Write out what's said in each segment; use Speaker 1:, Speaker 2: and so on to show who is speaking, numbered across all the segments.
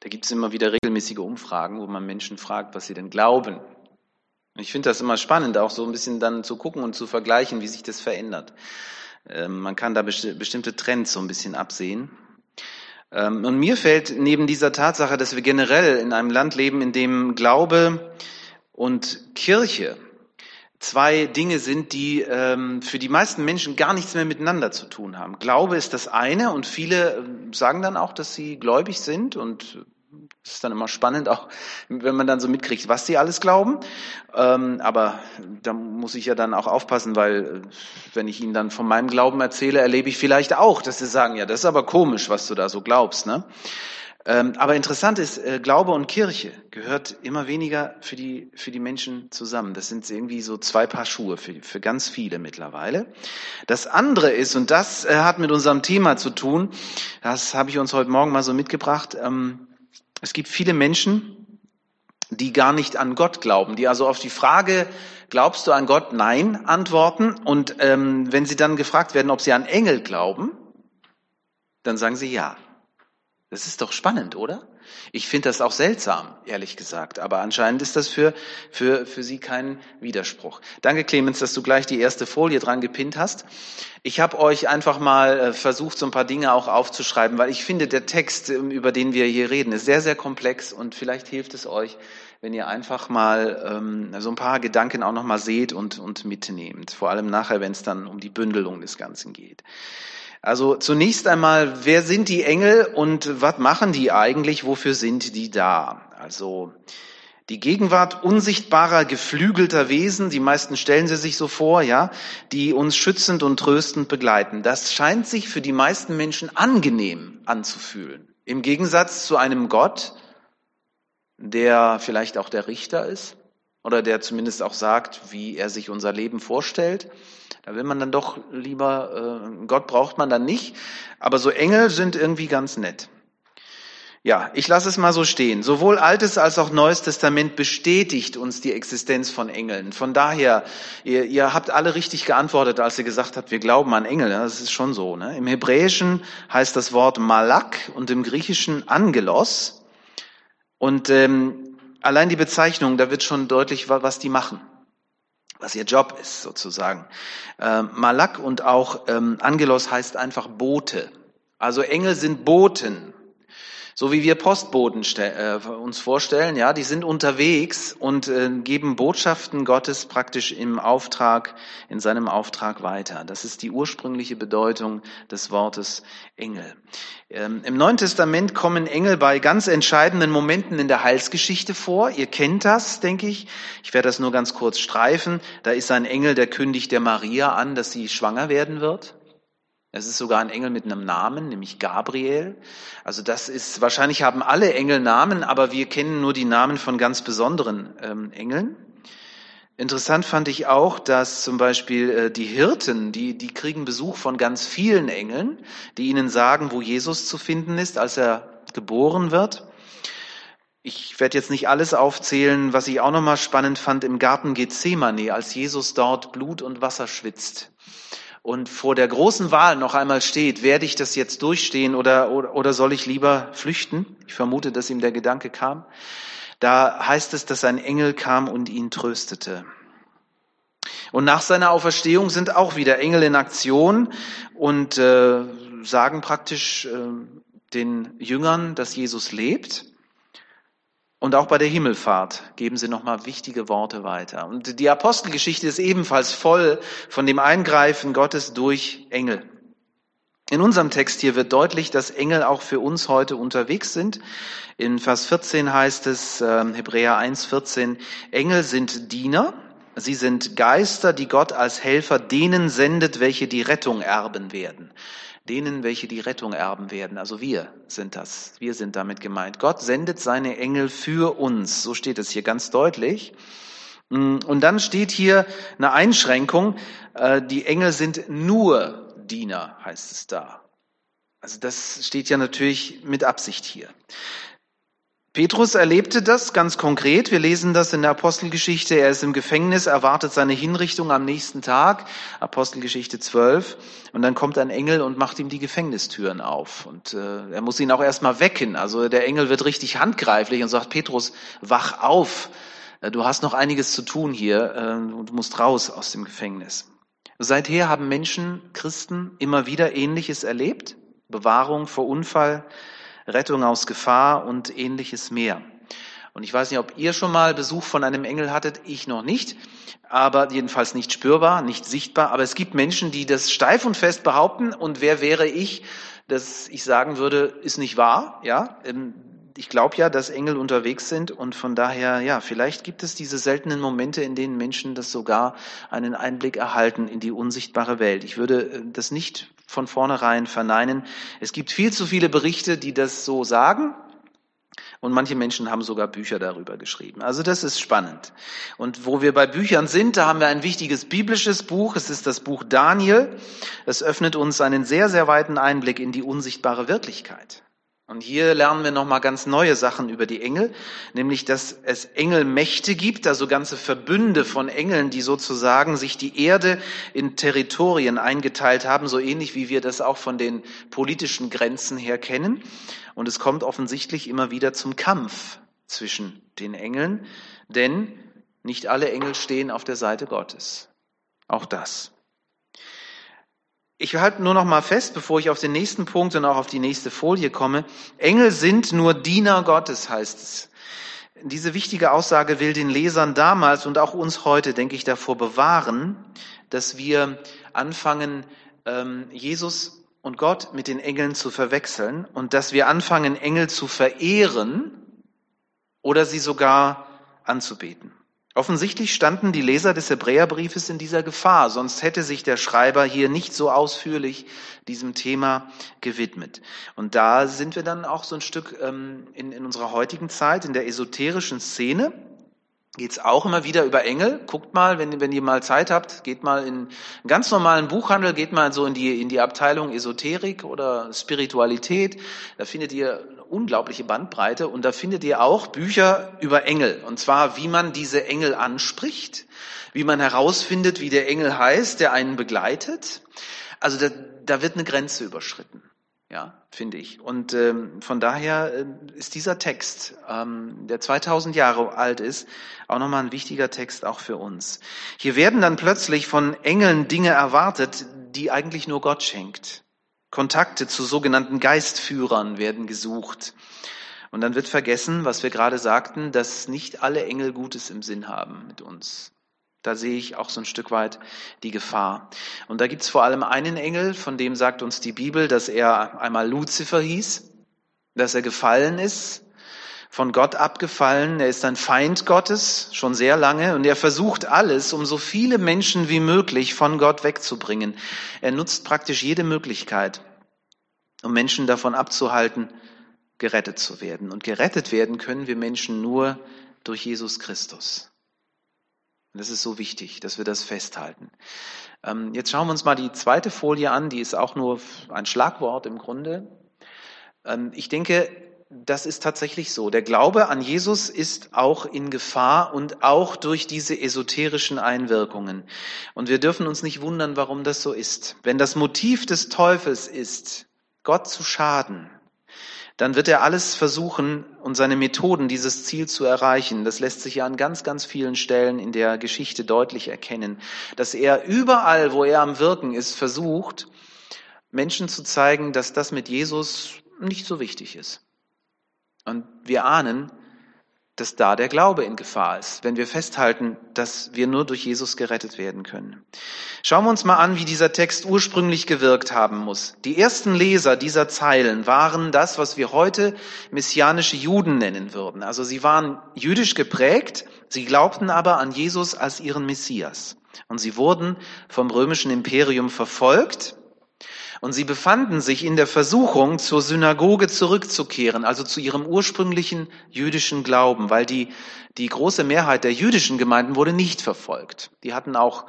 Speaker 1: Da gibt es immer wieder regelmäßige Umfragen, wo man Menschen fragt, was sie denn glauben. Und ich finde das immer spannend, auch so ein bisschen dann zu gucken und zu vergleichen, wie sich das verändert. Ähm, man kann da bestimmte Trends so ein bisschen absehen. Ähm, und mir fällt neben dieser Tatsache, dass wir generell in einem Land leben, in dem Glaube und Kirche zwei Dinge sind, die ähm, für die meisten Menschen gar nichts mehr miteinander zu tun haben. Glaube ist das eine und viele ähm, sagen dann auch, dass sie gläubig sind und es ist dann immer spannend, auch wenn man dann so mitkriegt, was sie alles glauben. Ähm, aber da muss ich ja dann auch aufpassen, weil äh, wenn ich ihnen dann von meinem Glauben erzähle, erlebe ich vielleicht auch, dass sie sagen, ja, das ist aber komisch, was du da so glaubst. Ne? Ähm, aber interessant ist, äh, Glaube und Kirche gehört immer weniger für die, für die Menschen zusammen. Das sind irgendwie so zwei Paar Schuhe für, für ganz viele mittlerweile. Das andere ist, und das äh, hat mit unserem Thema zu tun, das habe ich uns heute Morgen mal so mitgebracht, ähm, es gibt viele Menschen, die gar nicht an Gott glauben, die also auf die Frage, glaubst du an Gott? Nein, antworten. Und ähm, wenn sie dann gefragt werden, ob sie an Engel glauben, dann sagen sie ja. Das ist doch spannend, oder? Ich finde das auch seltsam, ehrlich gesagt. Aber anscheinend ist das für, für, für Sie kein Widerspruch. Danke, Clemens, dass du gleich die erste Folie dran gepinnt hast. Ich habe euch einfach mal äh, versucht, so ein paar Dinge auch aufzuschreiben, weil ich finde, der Text, ähm, über den wir hier reden, ist sehr, sehr komplex und vielleicht hilft es euch, wenn ihr einfach mal ähm, so ein paar Gedanken auch nochmal seht und, und mitnehmt. Vor allem nachher, wenn es dann um die Bündelung des Ganzen geht. Also zunächst einmal, wer sind die Engel und was machen die eigentlich? Wofür sind die da? Also die Gegenwart unsichtbarer, geflügelter Wesen, die meisten stellen sie sich so vor, ja, die uns schützend und tröstend begleiten. Das scheint sich für die meisten Menschen angenehm anzufühlen. Im Gegensatz zu einem Gott, der vielleicht auch der Richter ist oder der zumindest auch sagt, wie er sich unser Leben vorstellt. Da will man dann doch lieber, äh, Gott braucht man dann nicht, aber so Engel sind irgendwie ganz nett. Ja, ich lasse es mal so stehen. Sowohl Altes als auch Neues Testament bestätigt uns die Existenz von Engeln. Von daher, ihr, ihr habt alle richtig geantwortet, als ihr gesagt habt, wir glauben an Engel. Das ist schon so. Ne? Im Hebräischen heißt das Wort Malak und im Griechischen Angelos. Und ähm, allein die Bezeichnung, da wird schon deutlich, was die machen was ihr Job ist sozusagen. Ähm, Malak und auch ähm, Angelos heißt einfach Bote. Also Engel sind Boten. So wie wir Postboten äh, uns vorstellen, ja, die sind unterwegs und äh, geben Botschaften Gottes praktisch im Auftrag, in seinem Auftrag weiter. Das ist die ursprüngliche Bedeutung des Wortes Engel. Ähm, Im Neuen Testament kommen Engel bei ganz entscheidenden Momenten in der Heilsgeschichte vor. Ihr kennt das, denke ich. Ich werde das nur ganz kurz streifen. Da ist ein Engel, der kündigt der Maria an, dass sie schwanger werden wird. Es ist sogar ein Engel mit einem Namen, nämlich Gabriel. Also das ist, wahrscheinlich haben alle Engel Namen, aber wir kennen nur die Namen von ganz besonderen ähm, Engeln. Interessant fand ich auch, dass zum Beispiel äh, die Hirten, die, die kriegen Besuch von ganz vielen Engeln, die ihnen sagen, wo Jesus zu finden ist, als er geboren wird. Ich werde jetzt nicht alles aufzählen, was ich auch nochmal spannend fand im Garten Gethsemane, als Jesus dort Blut und Wasser schwitzt und vor der großen Wahl noch einmal steht, werde ich das jetzt durchstehen oder, oder, oder soll ich lieber flüchten? Ich vermute, dass ihm der Gedanke kam. Da heißt es, dass ein Engel kam und ihn tröstete. Und nach seiner Auferstehung sind auch wieder Engel in Aktion und äh, sagen praktisch äh, den Jüngern, dass Jesus lebt. Und auch bei der Himmelfahrt geben sie nochmal wichtige Worte weiter. Und die Apostelgeschichte ist ebenfalls voll von dem Eingreifen Gottes durch Engel. In unserem Text hier wird deutlich, dass Engel auch für uns heute unterwegs sind. In Vers 14 heißt es, äh, Hebräer 1, 14, Engel sind Diener, sie sind Geister, die Gott als Helfer denen sendet, welche die Rettung erben werden denen, welche die Rettung erben werden. Also wir sind das. Wir sind damit gemeint. Gott sendet seine Engel für uns. So steht es hier ganz deutlich. Und dann steht hier eine Einschränkung. Äh, die Engel sind nur Diener, heißt es da. Also das steht ja natürlich mit Absicht hier. Petrus erlebte das ganz konkret. Wir lesen das in der Apostelgeschichte. Er ist im Gefängnis, erwartet seine Hinrichtung am nächsten Tag. Apostelgeschichte 12. Und dann kommt ein Engel und macht ihm die Gefängnistüren auf. Und äh, er muss ihn auch erstmal wecken. Also der Engel wird richtig handgreiflich und sagt, Petrus, wach auf. Äh, du hast noch einiges zu tun hier. Äh, du musst raus aus dem Gefängnis. Seither haben Menschen, Christen, immer wieder Ähnliches erlebt. Bewahrung vor Unfall, Rettung aus Gefahr und ähnliches mehr. Und ich weiß nicht, ob ihr schon mal Besuch von einem Engel hattet, ich noch nicht, aber jedenfalls nicht spürbar, nicht sichtbar. Aber es gibt Menschen, die das steif und fest behaupten. Und wer wäre ich, dass ich sagen würde, ist nicht wahr? Ja, ähm, ich glaube ja, dass Engel unterwegs sind und von daher, ja, vielleicht gibt es diese seltenen Momente, in denen Menschen das sogar einen Einblick erhalten in die unsichtbare Welt. Ich würde äh, das nicht von vornherein verneinen. Es gibt viel zu viele Berichte, die das so sagen. Und manche Menschen haben sogar Bücher darüber geschrieben. Also das ist spannend. Und wo wir bei Büchern sind, da haben wir ein wichtiges biblisches Buch. Es ist das Buch Daniel. Es öffnet uns einen sehr, sehr weiten Einblick in die unsichtbare Wirklichkeit. Und hier lernen wir nochmal ganz neue Sachen über die Engel, nämlich, dass es Engelmächte gibt, also ganze Verbünde von Engeln, die sozusagen sich die Erde in Territorien eingeteilt haben, so ähnlich wie wir das auch von den politischen Grenzen her kennen. Und es kommt offensichtlich immer wieder zum Kampf zwischen den Engeln, denn nicht alle Engel stehen auf der Seite Gottes. Auch das. Ich halte nur noch mal fest, bevor ich auf den nächsten Punkt und auch auf die nächste Folie komme. Engel sind nur Diener Gottes, heißt es. Diese wichtige Aussage will den Lesern damals und auch uns heute, denke ich, davor bewahren, dass wir anfangen, ähm, Jesus und Gott mit den Engeln zu verwechseln und dass wir anfangen, Engel zu verehren oder sie sogar anzubeten. Offensichtlich standen die Leser des Hebräerbriefes in dieser Gefahr, sonst hätte sich der Schreiber hier nicht so ausführlich diesem Thema gewidmet. Und da sind wir dann auch so ein Stück ähm, in, in unserer heutigen Zeit, in der esoterischen Szene, geht's auch immer wieder über Engel. Guckt mal, wenn, wenn ihr mal Zeit habt, geht mal in einen ganz normalen Buchhandel, geht mal so in die, in die Abteilung Esoterik oder Spiritualität. Da findet ihr unglaubliche Bandbreite und da findet ihr auch Bücher über Engel. Und zwar, wie man diese Engel anspricht, wie man herausfindet, wie der Engel heißt, der einen begleitet. Also da, da wird eine Grenze überschritten. Ja, finde ich. Und ähm, von daher äh, ist dieser Text, ähm, der 2000 Jahre alt ist, auch nochmal ein wichtiger Text auch für uns. Hier werden dann plötzlich von Engeln Dinge erwartet, die eigentlich nur Gott schenkt. Kontakte zu sogenannten Geistführern werden gesucht. Und dann wird vergessen, was wir gerade sagten, dass nicht alle Engel Gutes im Sinn haben mit uns. Da sehe ich auch so ein Stück weit die Gefahr. Und da gibt es vor allem einen Engel, von dem sagt uns die Bibel, dass er einmal Luzifer hieß, dass er gefallen ist, von Gott abgefallen. Er ist ein Feind Gottes schon sehr lange und er versucht alles, um so viele Menschen wie möglich von Gott wegzubringen. Er nutzt praktisch jede Möglichkeit, um Menschen davon abzuhalten, gerettet zu werden. Und gerettet werden können wir Menschen nur durch Jesus Christus. Und das ist so wichtig, dass wir das festhalten. Ähm, jetzt schauen wir uns mal die zweite Folie an, die ist auch nur ein Schlagwort im Grunde. Ähm, ich denke, das ist tatsächlich so. Der Glaube an Jesus ist auch in Gefahr und auch durch diese esoterischen Einwirkungen. Und wir dürfen uns nicht wundern, warum das so ist. Wenn das Motiv des Teufels ist, Gott zu schaden, dann wird er alles versuchen und seine Methoden, dieses Ziel zu erreichen. Das lässt sich ja an ganz, ganz vielen Stellen in der Geschichte deutlich erkennen, dass er überall, wo er am Wirken ist, versucht, Menschen zu zeigen, dass das mit Jesus nicht so wichtig ist. Und wir ahnen, dass da der Glaube in Gefahr ist, wenn wir festhalten, dass wir nur durch Jesus gerettet werden können. Schauen wir uns mal an, wie dieser Text ursprünglich gewirkt haben muss. Die ersten Leser dieser Zeilen waren das, was wir heute messianische Juden nennen würden. Also sie waren jüdisch geprägt, sie glaubten aber an Jesus als ihren Messias. Und sie wurden vom römischen Imperium verfolgt und sie befanden sich in der Versuchung, zur Synagoge zurückzukehren, also zu ihrem ursprünglichen jüdischen Glauben, weil die, die große Mehrheit der jüdischen Gemeinden wurde nicht verfolgt. Die hatten auch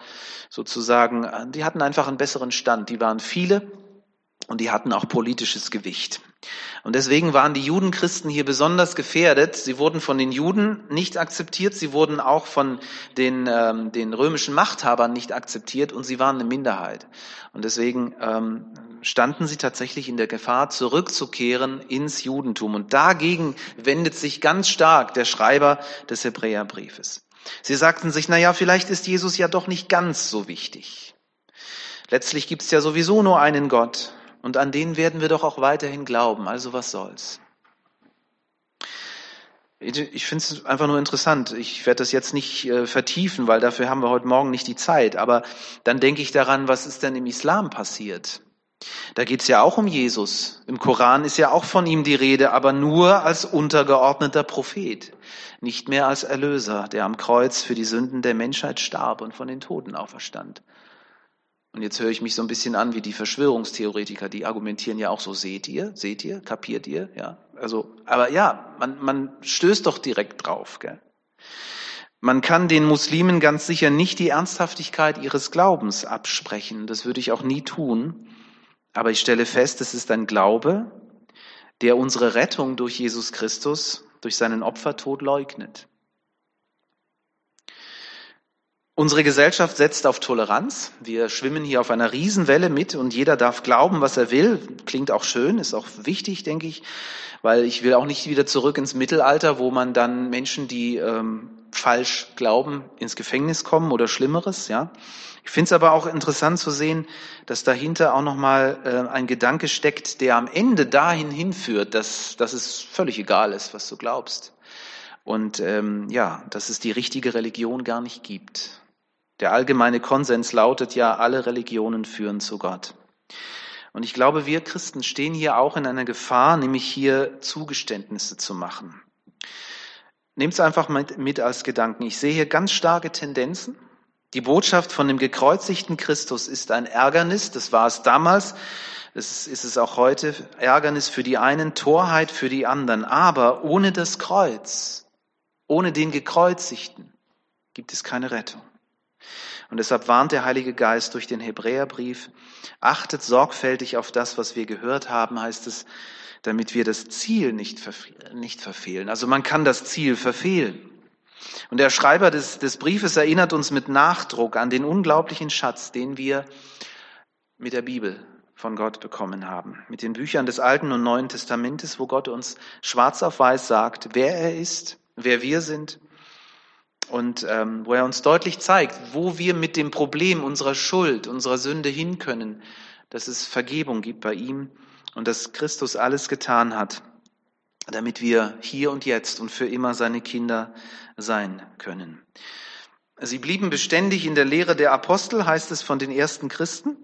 Speaker 1: sozusagen, die hatten einfach einen besseren Stand. Die waren viele und die hatten auch politisches Gewicht. Und deswegen waren die Judenchristen hier besonders gefährdet. Sie wurden von den Juden nicht akzeptiert, sie wurden auch von den, ähm, den römischen Machthabern nicht akzeptiert und sie waren eine Minderheit. Und deswegen ähm, standen sie tatsächlich in der Gefahr, zurückzukehren ins Judentum. Und dagegen wendet sich ganz stark der Schreiber des Hebräerbriefes. Sie sagten sich, na ja, vielleicht ist Jesus ja doch nicht ganz so wichtig. Letztlich gibt es ja sowieso nur einen Gott und an den werden wir doch auch weiterhin glauben. Also was soll's? Ich finde es einfach nur interessant. Ich werde das jetzt nicht äh, vertiefen, weil dafür haben wir heute Morgen nicht die Zeit. Aber dann denke ich daran, was ist denn im Islam passiert? Da geht es ja auch um Jesus. Im Koran ist ja auch von ihm die Rede, aber nur als untergeordneter Prophet, nicht mehr als Erlöser, der am Kreuz für die Sünden der Menschheit starb und von den Toten auferstand. Und jetzt höre ich mich so ein bisschen an wie die Verschwörungstheoretiker, die argumentieren ja auch so, seht ihr, seht ihr, kapiert ihr, ja. Also, aber ja, man, man stößt doch direkt drauf, gell. Man kann den Muslimen ganz sicher nicht die Ernsthaftigkeit ihres Glaubens absprechen. Das würde ich auch nie tun. Aber ich stelle fest, es ist ein Glaube, der unsere Rettung durch Jesus Christus, durch seinen Opfertod leugnet. Unsere Gesellschaft setzt auf Toleranz. Wir schwimmen hier auf einer Riesenwelle mit und jeder darf glauben, was er will. Klingt auch schön, ist auch wichtig, denke ich, weil ich will auch nicht wieder zurück ins Mittelalter, wo man dann Menschen, die ähm, falsch glauben, ins Gefängnis kommen oder Schlimmeres. Ja, ich finde es aber auch interessant zu sehen, dass dahinter auch nochmal äh, ein Gedanke steckt, der am Ende dahin hinführt, dass, dass es völlig egal ist, was du glaubst. Und ähm, ja, dass es die richtige Religion gar nicht gibt. Der allgemeine Konsens lautet ja, alle Religionen führen zu Gott. Und ich glaube, wir Christen stehen hier auch in einer Gefahr, nämlich hier Zugeständnisse zu machen. Nehmt es einfach mit, mit als Gedanken. Ich sehe hier ganz starke Tendenzen. Die Botschaft von dem gekreuzigten Christus ist ein Ärgernis, das war es damals, das ist es auch heute, Ärgernis für die einen, Torheit für die anderen. Aber ohne das Kreuz, ohne den Gekreuzigten gibt es keine Rettung. Und deshalb warnt der Heilige Geist durch den Hebräerbrief, achtet sorgfältig auf das, was wir gehört haben, heißt es, damit wir das Ziel nicht, nicht verfehlen. Also man kann das Ziel verfehlen. Und der Schreiber des, des Briefes erinnert uns mit Nachdruck an den unglaublichen Schatz, den wir mit der Bibel von Gott bekommen haben. Mit den Büchern des Alten und Neuen Testamentes, wo Gott uns schwarz auf weiß sagt, wer er ist, wer wir sind und ähm, wo er uns deutlich zeigt, wo wir mit dem Problem unserer Schuld, unserer Sünde hin können, dass es Vergebung gibt bei ihm und dass Christus alles getan hat, damit wir hier und jetzt und für immer seine Kinder sein können. Sie blieben beständig in der Lehre der Apostel, heißt es von den ersten Christen.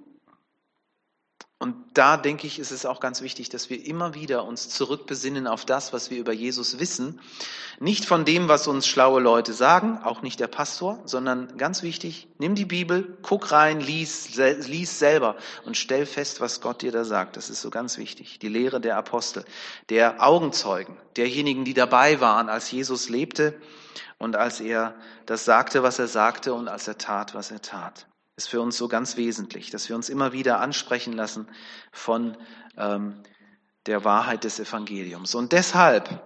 Speaker 1: Und da denke ich, ist es auch ganz wichtig, dass wir immer wieder uns zurückbesinnen auf das, was wir über Jesus wissen. Nicht von dem, was uns schlaue Leute sagen, auch nicht der Pastor, sondern ganz wichtig, nimm die Bibel, guck rein, lies, lies selber und stell fest, was Gott dir da sagt. Das ist so ganz wichtig. Die Lehre der Apostel, der Augenzeugen, derjenigen, die dabei waren, als Jesus lebte und als er das sagte, was er sagte und als er tat, was er tat ist für uns so ganz wesentlich, dass wir uns immer wieder ansprechen lassen von ähm, der Wahrheit des Evangeliums. Und deshalb,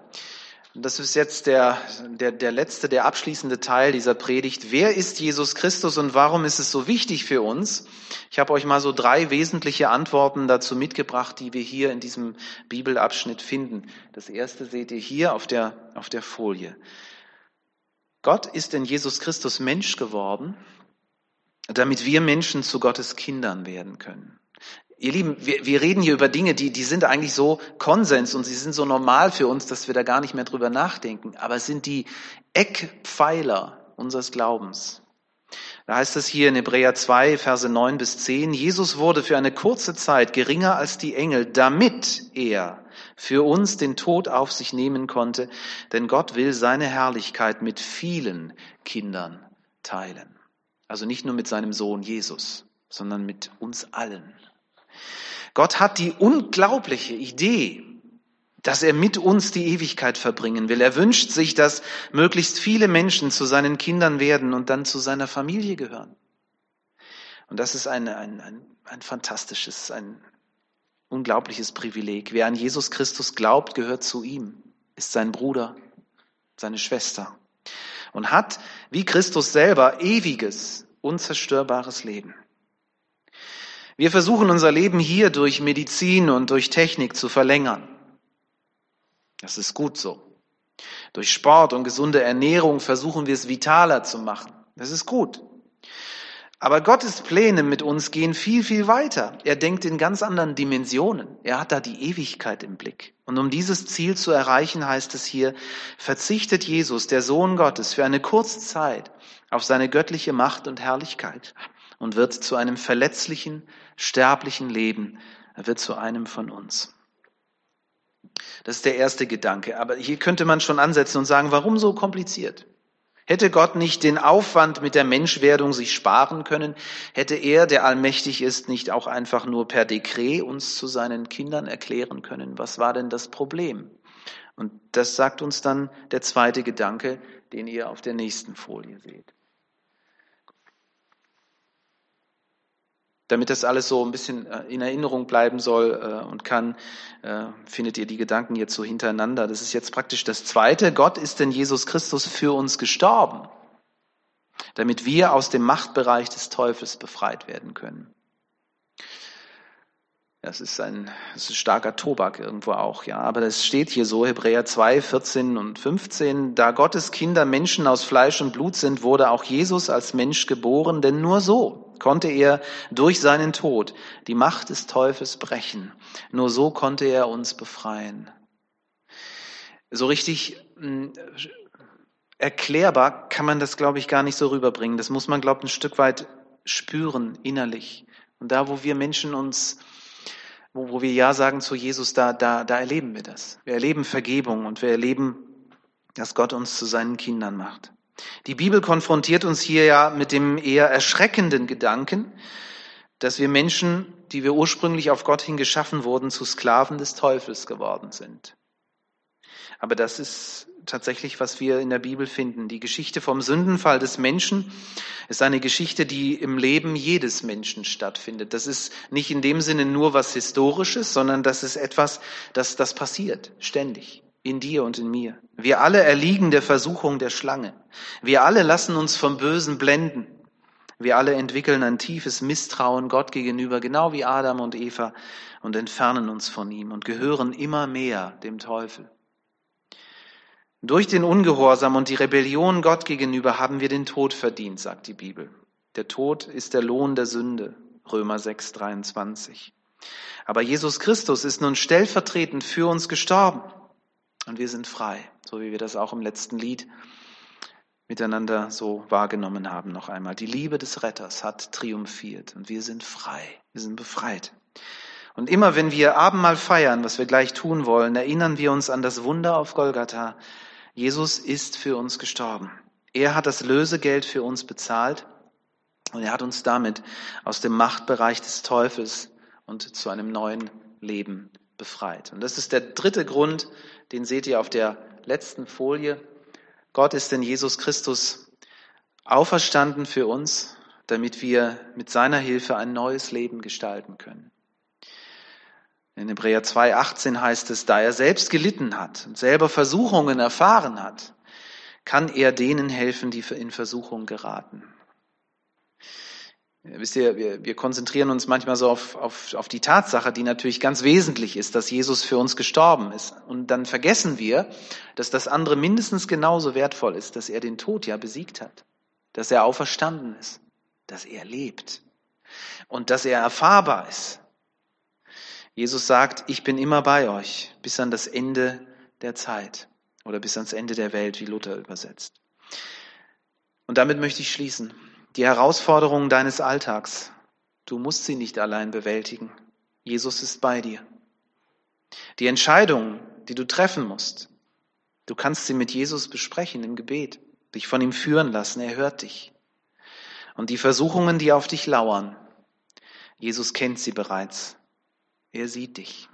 Speaker 1: das ist jetzt der, der, der letzte, der abschließende Teil dieser Predigt, wer ist Jesus Christus und warum ist es so wichtig für uns? Ich habe euch mal so drei wesentliche Antworten dazu mitgebracht, die wir hier in diesem Bibelabschnitt finden. Das erste seht ihr hier auf der, auf der Folie. Gott ist in Jesus Christus Mensch geworden damit wir Menschen zu Gottes Kindern werden können. Ihr Lieben, wir, wir reden hier über Dinge, die, die sind eigentlich so Konsens und sie sind so normal für uns, dass wir da gar nicht mehr drüber nachdenken. Aber es sind die Eckpfeiler unseres Glaubens. Da heißt es hier in Hebräer 2, Verse 9 bis 10, Jesus wurde für eine kurze Zeit geringer als die Engel, damit er für uns den Tod auf sich nehmen konnte, denn Gott will seine Herrlichkeit mit vielen Kindern teilen. Also nicht nur mit seinem Sohn Jesus, sondern mit uns allen. Gott hat die unglaubliche Idee, dass er mit uns die Ewigkeit verbringen will. Er wünscht sich, dass möglichst viele Menschen zu seinen Kindern werden und dann zu seiner Familie gehören. Und das ist ein, ein, ein, ein fantastisches, ein unglaubliches Privileg. Wer an Jesus Christus glaubt, gehört zu ihm, ist sein Bruder, seine Schwester und hat, wie Christus selber, ewiges, unzerstörbares Leben. Wir versuchen unser Leben hier durch Medizin und durch Technik zu verlängern. Das ist gut so. Durch Sport und gesunde Ernährung versuchen wir es vitaler zu machen. Das ist gut. Aber Gottes Pläne mit uns gehen viel, viel weiter. Er denkt in ganz anderen Dimensionen. Er hat da die Ewigkeit im Blick. Und um dieses Ziel zu erreichen, heißt es hier, verzichtet Jesus, der Sohn Gottes, für eine kurze Zeit auf seine göttliche Macht und Herrlichkeit und wird zu einem verletzlichen, sterblichen Leben. Er wird zu einem von uns. Das ist der erste Gedanke. Aber hier könnte man schon ansetzen und sagen, warum so kompliziert? Hätte Gott nicht den Aufwand mit der Menschwerdung sich sparen können, hätte er, der allmächtig ist, nicht auch einfach nur per Dekret uns zu seinen Kindern erklären können. Was war denn das Problem? Und das sagt uns dann der zweite Gedanke, den ihr auf der nächsten Folie seht. Damit das alles so ein bisschen äh, in Erinnerung bleiben soll äh, und kann, äh, findet ihr die Gedanken jetzt so hintereinander. Das ist jetzt praktisch das Zweite. Gott ist in Jesus Christus für uns gestorben, damit wir aus dem Machtbereich des Teufels befreit werden können. Das ist ein, das ist starker Tobak irgendwo auch, ja. Aber das steht hier so, Hebräer 2, 14 und 15. Da Gottes Kinder Menschen aus Fleisch und Blut sind, wurde auch Jesus als Mensch geboren, denn nur so konnte er durch seinen Tod die Macht des Teufels brechen. Nur so konnte er uns befreien. So richtig hm, erklärbar kann man das, glaube ich, gar nicht so rüberbringen. Das muss man, glaube ich, ein Stück weit spüren, innerlich. Und da, wo wir Menschen uns wo, wo wir Ja sagen zu Jesus, da, da, da erleben wir das. Wir erleben Vergebung und wir erleben, dass Gott uns zu seinen Kindern macht. Die Bibel konfrontiert uns hier ja mit dem eher erschreckenden Gedanken, dass wir Menschen, die wir ursprünglich auf Gott hin geschaffen wurden, zu Sklaven des Teufels geworden sind. Aber das ist tatsächlich, was wir in der Bibel finden. Die Geschichte vom Sündenfall des Menschen ist eine Geschichte, die im Leben jedes Menschen stattfindet. Das ist nicht in dem Sinne nur was Historisches, sondern das ist etwas, das, das passiert ständig. In dir und in mir. Wir alle erliegen der Versuchung der Schlange. Wir alle lassen uns vom Bösen blenden. Wir alle entwickeln ein tiefes Misstrauen Gott gegenüber, genau wie Adam und Eva, und entfernen uns von ihm und gehören immer mehr dem Teufel. Durch den Ungehorsam und die Rebellion Gott gegenüber haben wir den Tod verdient, sagt die Bibel. Der Tod ist der Lohn der Sünde, Römer 6, 23. Aber Jesus Christus ist nun stellvertretend für uns gestorben und wir sind frei, so wie wir das auch im letzten Lied miteinander so wahrgenommen haben noch einmal. Die Liebe des Retters hat triumphiert und wir sind frei, wir sind befreit. Und immer wenn wir Abendmahl feiern, was wir gleich tun wollen, erinnern wir uns an das Wunder auf Golgatha, Jesus ist für uns gestorben. Er hat das Lösegeld für uns bezahlt und er hat uns damit aus dem Machtbereich des Teufels und zu einem neuen Leben befreit. Und das ist der dritte Grund, den seht ihr auf der letzten Folie. Gott ist in Jesus Christus auferstanden für uns, damit wir mit seiner Hilfe ein neues Leben gestalten können. In Hebräer 2,18 heißt es, da er selbst gelitten hat und selber Versuchungen erfahren hat, kann er denen helfen, die in Versuchung geraten. Wisst ihr, wir, wir konzentrieren uns manchmal so auf, auf, auf die Tatsache, die natürlich ganz wesentlich ist, dass Jesus für uns gestorben ist. Und dann vergessen wir, dass das andere mindestens genauso wertvoll ist, dass er den Tod ja besiegt hat, dass er auferstanden ist, dass er lebt und dass er erfahrbar ist. Jesus sagt, ich bin immer bei euch bis an das Ende der Zeit oder bis ans Ende der Welt, wie Luther übersetzt. Und damit möchte ich schließen. Die Herausforderungen deines Alltags, du musst sie nicht allein bewältigen. Jesus ist bei dir. Die Entscheidungen, die du treffen musst, du kannst sie mit Jesus besprechen im Gebet, dich von ihm führen lassen, er hört dich. Und die Versuchungen, die auf dich lauern, Jesus kennt sie bereits. Er sieht dich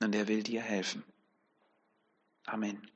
Speaker 1: und er will dir helfen. Amen.